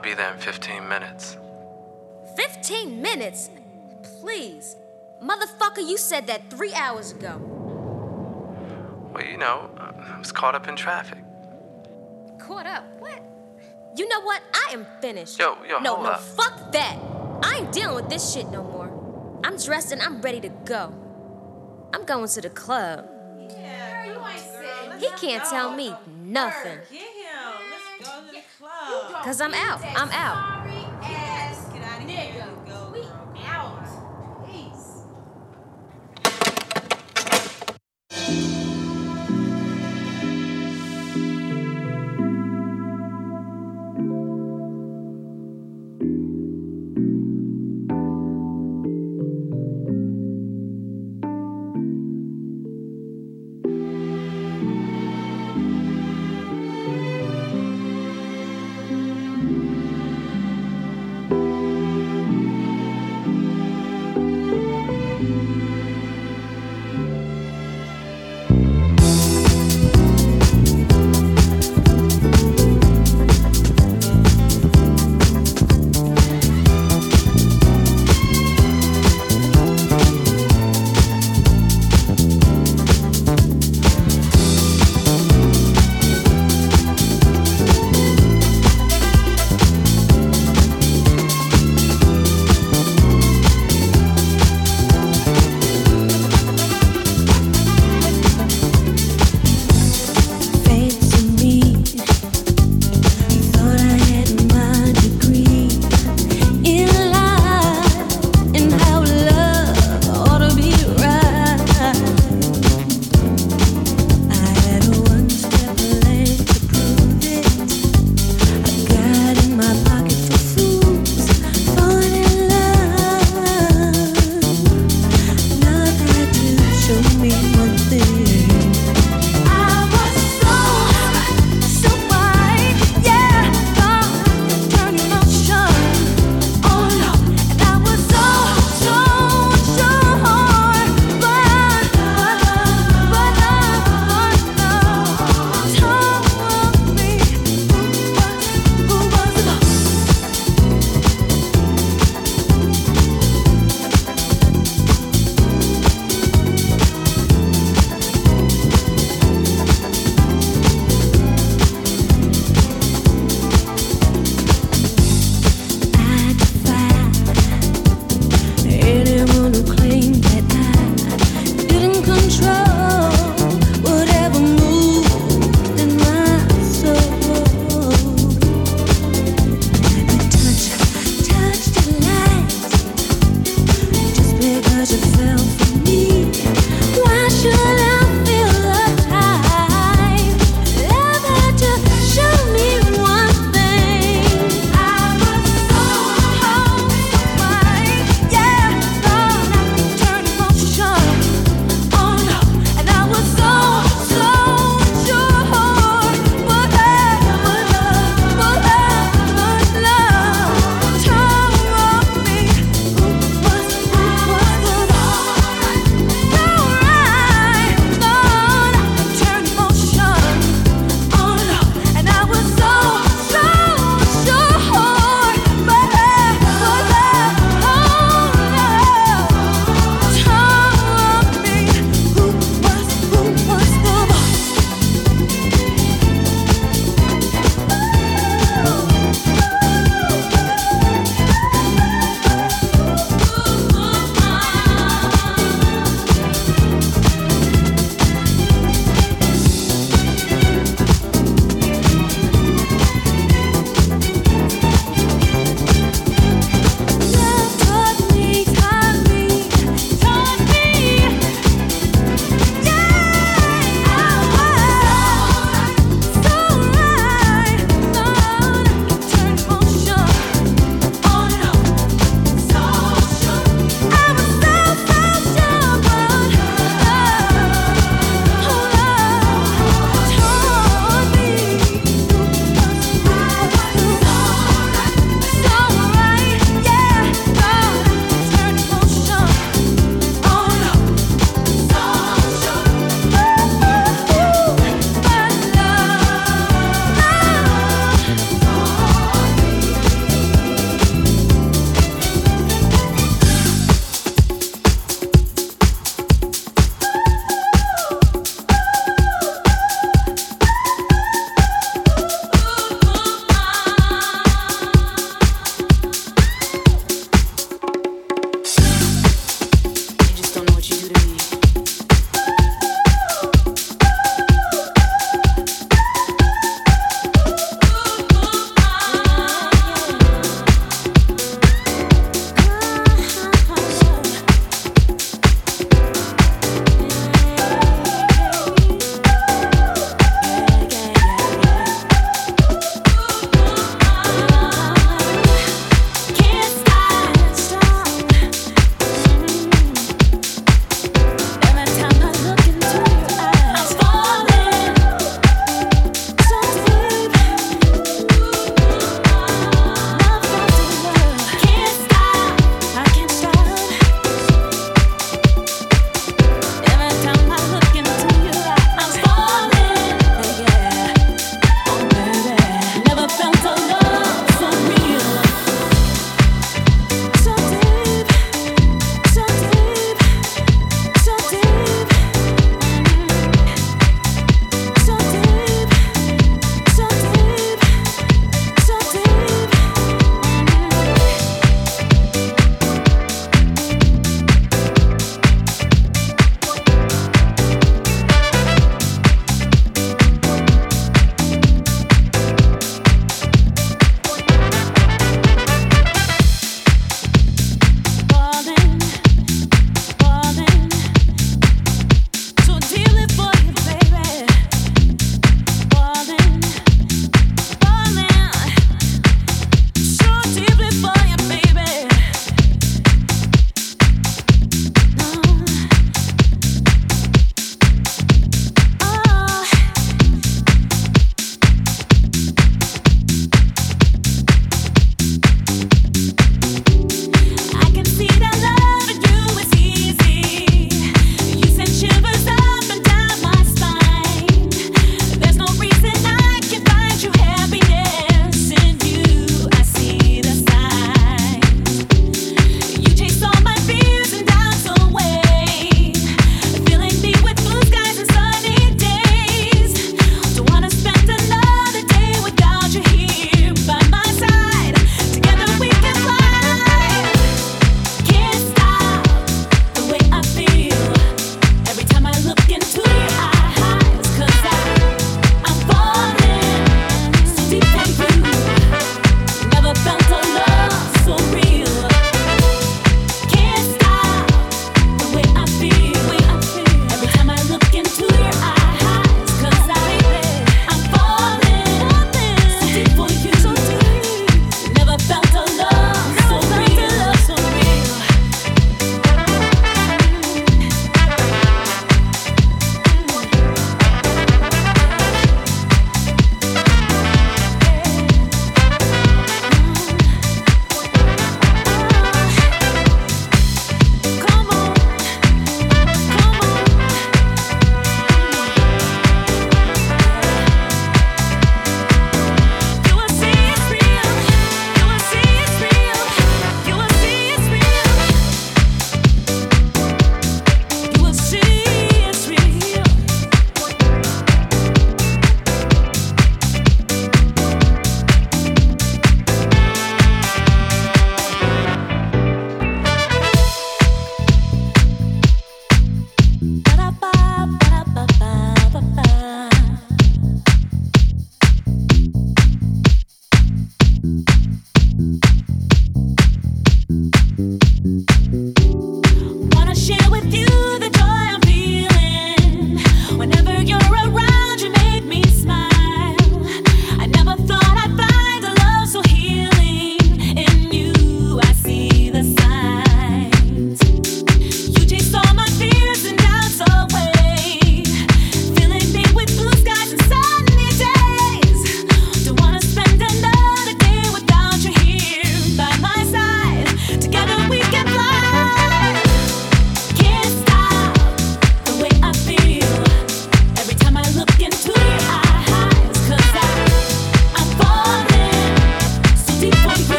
I'll be there in 15 minutes. 15 minutes? Please. Motherfucker, you said that three hours ago. Well, you know, I was caught up in traffic. Caught up? What? You know what? I am finished. Yo, yo, No, hold no, up. fuck that. I ain't dealing with this shit no more. I'm dressed and I'm ready to go. I'm going to the club. Yeah, you ain't said. He can't tell me nothing. Get him. Let's go to the club. Cause I'm out. I'm out.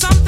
Tell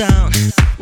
Let's